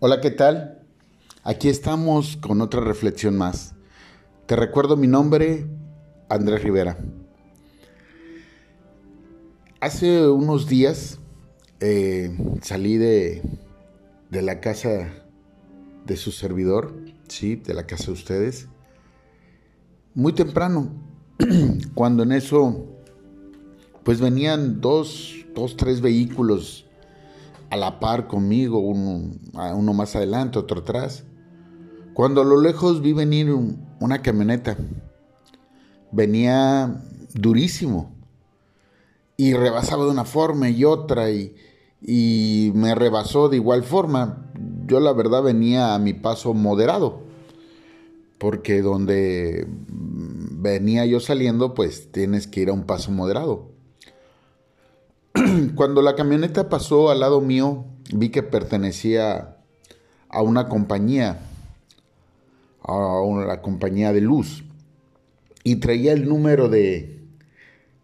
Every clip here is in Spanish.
Hola, ¿qué tal? Aquí estamos con otra reflexión más. Te recuerdo mi nombre, Andrés Rivera. Hace unos días eh, salí de, de la casa de su servidor, sí, de la casa de ustedes, muy temprano, cuando en eso, pues venían dos, dos, tres vehículos a la par conmigo, uno, uno más adelante, otro atrás. Cuando a lo lejos vi venir una camioneta, venía durísimo y rebasaba de una forma y otra y, y me rebasó de igual forma. Yo la verdad venía a mi paso moderado, porque donde venía yo saliendo, pues tienes que ir a un paso moderado. Cuando la camioneta pasó al lado mío, vi que pertenecía a una compañía, a la compañía de luz, y traía el número de,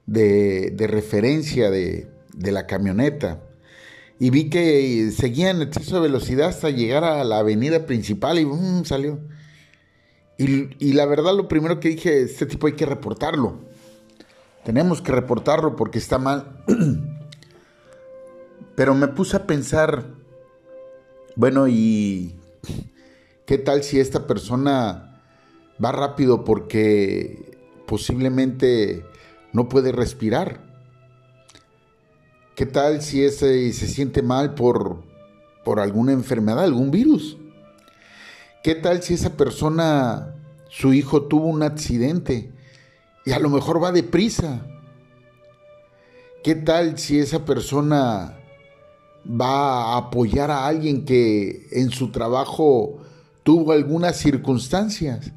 de, referencia de, la camioneta. Y vi que seguía en exceso de velocidad hasta llegar a la avenida principal y salió. Y, y, la verdad lo primero que dije, este tipo hay que reportarlo. Tenemos que reportarlo porque está mal. Pero me puse a pensar, bueno, ¿y qué tal si esta persona va rápido porque posiblemente no puede respirar? ¿Qué tal si ese se siente mal por, por alguna enfermedad, algún virus? ¿Qué tal si esa persona, su hijo tuvo un accidente y a lo mejor va deprisa? ¿Qué tal si esa persona va a apoyar a alguien que en su trabajo tuvo algunas circunstancias.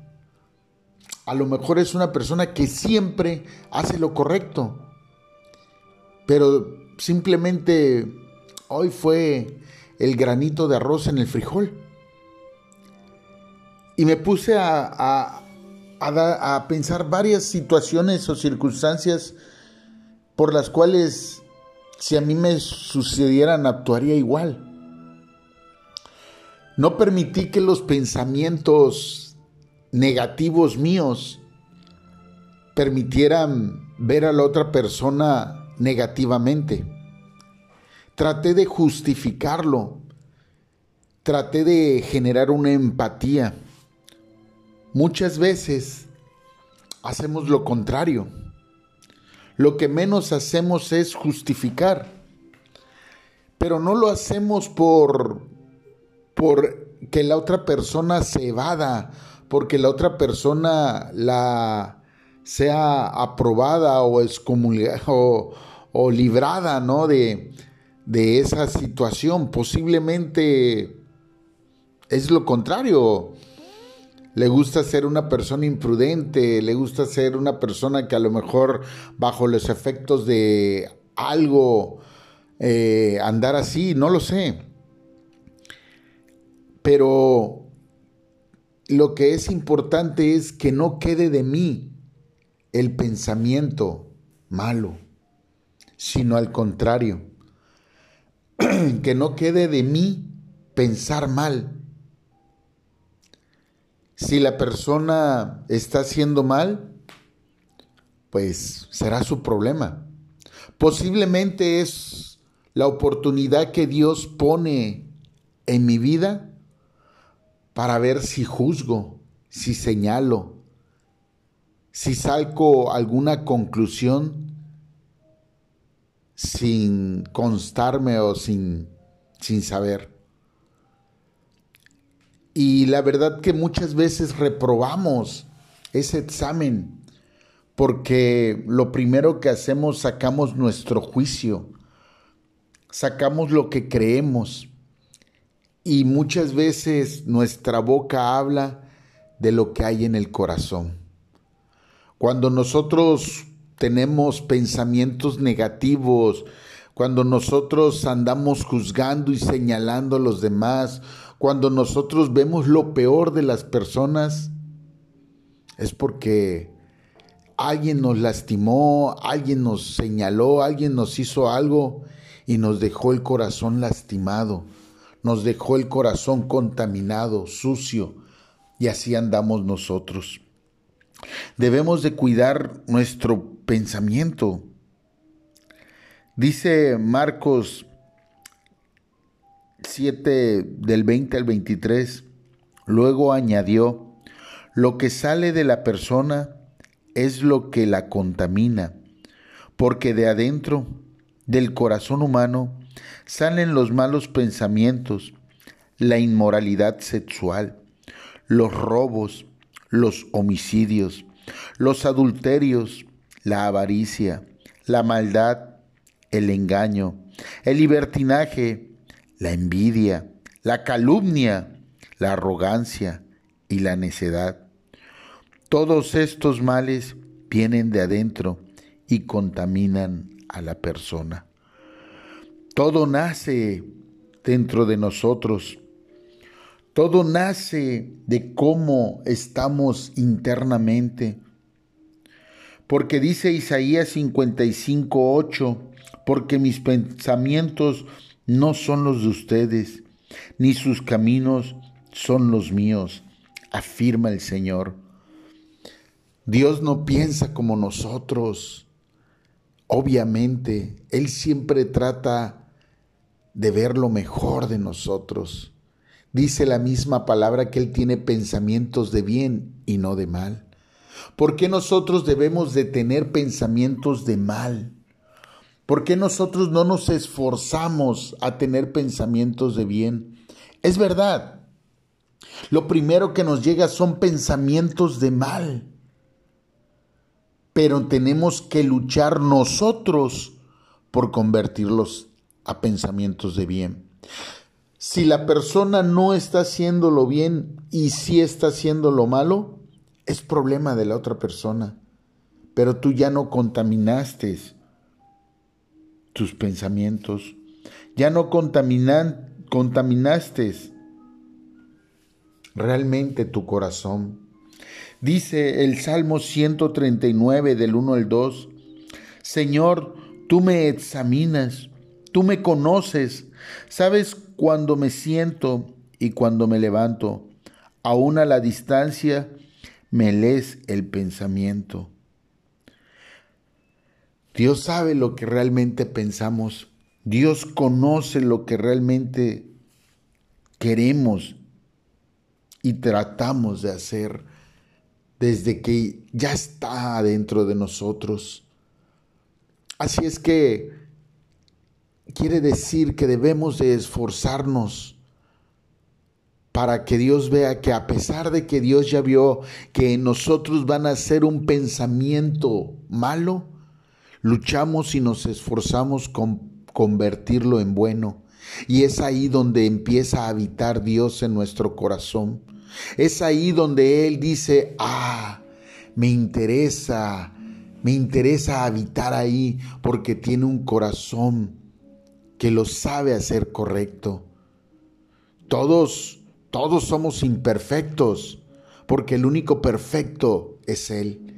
A lo mejor es una persona que siempre hace lo correcto, pero simplemente hoy fue el granito de arroz en el frijol. Y me puse a, a, pensar varias situaciones o circunstancias por las cuales si a mí me sucedieran, actuaría igual. No permití que los pensamientos negativos míos permitieran ver a la otra persona negativamente. Traté de justificarlo. Traté de generar una empatía. Muchas veces hacemos lo contrario lo que menos hacemos es justificar. Pero no lo hacemos por, por que la otra persona se evada, porque la otra persona la sea aprobada o excomulgada o, o librada ¿no? de, de esa situación. Posiblemente es lo contrario le gusta ser una persona imprudente, le gusta ser una persona que a lo mejor bajo los efectos de algo eh, andar así, no lo sé. Pero lo que es importante es que no quede de mí el pensamiento malo, sino al contrario, que no quede de mí pensar mal si la persona está haciendo mal, pues será su problema. Posiblemente es la oportunidad que Dios pone en mi vida para ver si juzgo, si señalo, si salgo alguna conclusión sin constarme o sin, sin saber. Y la verdad que muchas veces reprobamos ese examen porque lo primero que hacemos sacamos nuestro juicio, sacamos lo que creemos y muchas veces nuestra boca habla de lo que hay en el corazón. Cuando nosotros tenemos pensamientos negativos, cuando nosotros andamos juzgando y señalando a los demás, cuando nosotros vemos lo peor de las personas, es porque alguien nos lastimó, alguien nos señaló, alguien nos hizo algo y nos dejó el corazón lastimado. nos dejó el corazón contaminado, sucio, y así andamos nosotros. Debemos de cuidar nuestro pensamiento. Dice Marcos 7 del 20 al 23, luego añadió, lo que sale de la persona es lo que la contamina, porque de adentro, del corazón humano, salen los malos pensamientos, la inmoralidad sexual, los robos, los homicidios, los adulterios, la avaricia, la maldad, el engaño, el libertinaje, la envidia, la calumnia, la arrogancia y la necedad. Todos estos males vienen de adentro y contaminan a la persona. Todo nace dentro de nosotros. Todo nace de cómo estamos internamente. Porque dice Isaías 55:8, porque mis pensamientos no son los de ustedes, ni sus caminos son los míos, afirma el Señor. Dios no piensa como nosotros. Obviamente, Él siempre trata de ver lo mejor de nosotros. Dice la misma palabra que Él tiene pensamientos de bien y no de mal. ¿Por qué nosotros debemos de tener pensamientos de mal? ¿Por qué nosotros no nos esforzamos a tener pensamientos de bien? Es verdad. Lo primero que nos llega son pensamientos de mal pero tenemos que luchar nosotros por convertirlos a pensamientos de bien. Si la persona no está haciéndolo bien y sí está haciendo lo malo, es problema de la otra persona. Pero tú ya no contaminaste tus pensamientos, ya no contaminaste realmente tu corazón. Dice el Salmo 139 del 1 al 2, Señor, tú me examinas, tú me conoces, sabes cuando me siento y cuando me levanto, aún a la distancia me lees el pensamiento. Dios sabe lo que realmente pensamos, Dios conoce lo que realmente queremos y tratamos de hacer desde que ya está dentro de nosotros. Así es que quiere decir que debemos de esforzarnos para que Dios vea que a pesar de que Dios ya vio que en nosotros van a ser un pensamiento malo, luchamos y nos esforzamos con convertirlo en bueno. Y es ahí donde empieza a habitar Dios en nuestro corazón. Es ahí donde Él dice, ah, me interesa, me interesa habitar ahí porque tiene un corazón que lo sabe hacer correcto. Todos, todos somos imperfectos porque el único perfecto es Él.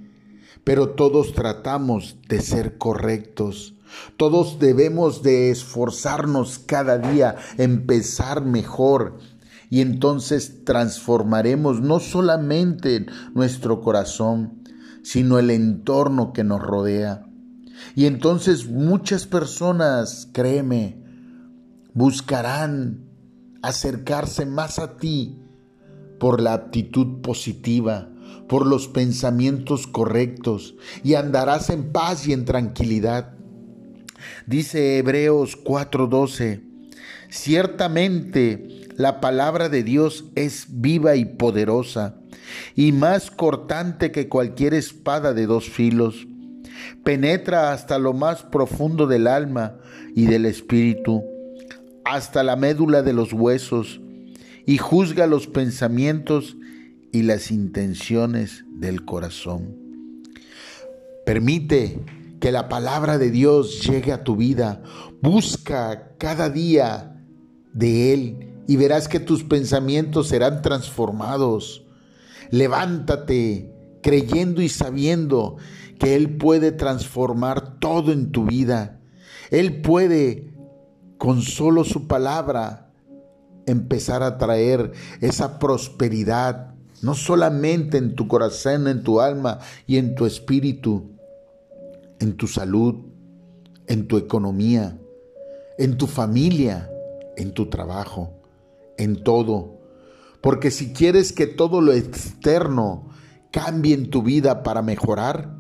Pero todos tratamos de ser correctos. Todos debemos de esforzarnos cada día, empezar mejor, y entonces transformaremos no solamente nuestro corazón, sino el entorno que nos rodea. Y entonces muchas personas, créeme, buscarán acercarse más a ti por la actitud positiva, por los pensamientos correctos, y andarás en paz y en tranquilidad. Dice Hebreos 4:12, ciertamente la palabra de Dios es viva y poderosa, y más cortante que cualquier espada de dos filos. Penetra hasta lo más profundo del alma y del espíritu, hasta la médula de los huesos, y juzga los pensamientos y las intenciones del corazón. Permite que la palabra de Dios llegue a tu vida. Busca cada día de Él y verás que tus pensamientos serán transformados. Levántate creyendo y sabiendo que Él puede transformar todo en tu vida. Él puede, con solo su palabra, empezar a traer esa prosperidad, no solamente en tu corazón, en tu alma y en tu espíritu, en tu salud, en tu economía, en tu familia, en tu trabajo, en todo. Porque si quieres que todo lo externo cambie en tu vida para mejorar,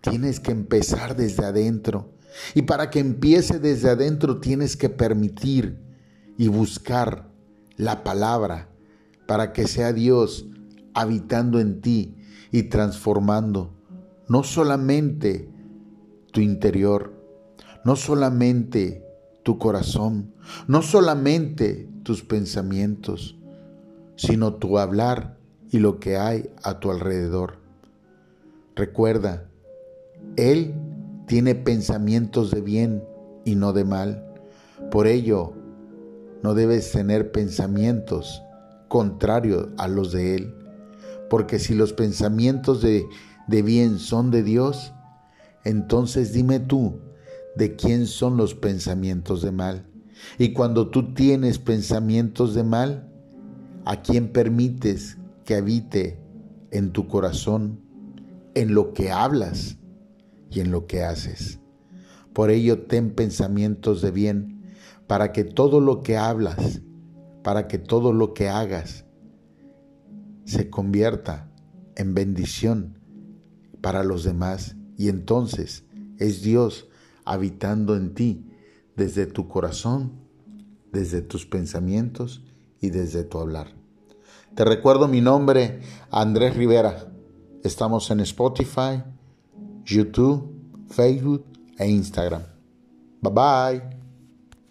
tienes que empezar desde adentro. Y para que empiece desde adentro tienes que permitir y buscar la palabra para que sea Dios habitando en ti y transformando no solamente tu interior, no solamente tu corazón, no solamente tus pensamientos, sino tu hablar y lo que hay a tu alrededor. Recuerda, Él tiene pensamientos de bien y no de mal. Por ello, no debes tener pensamientos contrarios a los de Él, porque si los pensamientos de, de bien son de Dios, entonces dime tú, ¿de quién son los pensamientos de mal? Y cuando tú tienes pensamientos de mal, ¿a quién permites que habite en tu corazón, en lo que hablas y en lo que haces? Por ello ten pensamientos de bien para que todo lo que hablas, para que todo lo que hagas se convierta en bendición para los demás. Y entonces es Dios habitando en ti desde tu corazón, desde tus pensamientos y desde tu hablar. Te recuerdo mi nombre, Andrés Rivera. Estamos en Spotify, YouTube, Facebook e Instagram. Bye bye.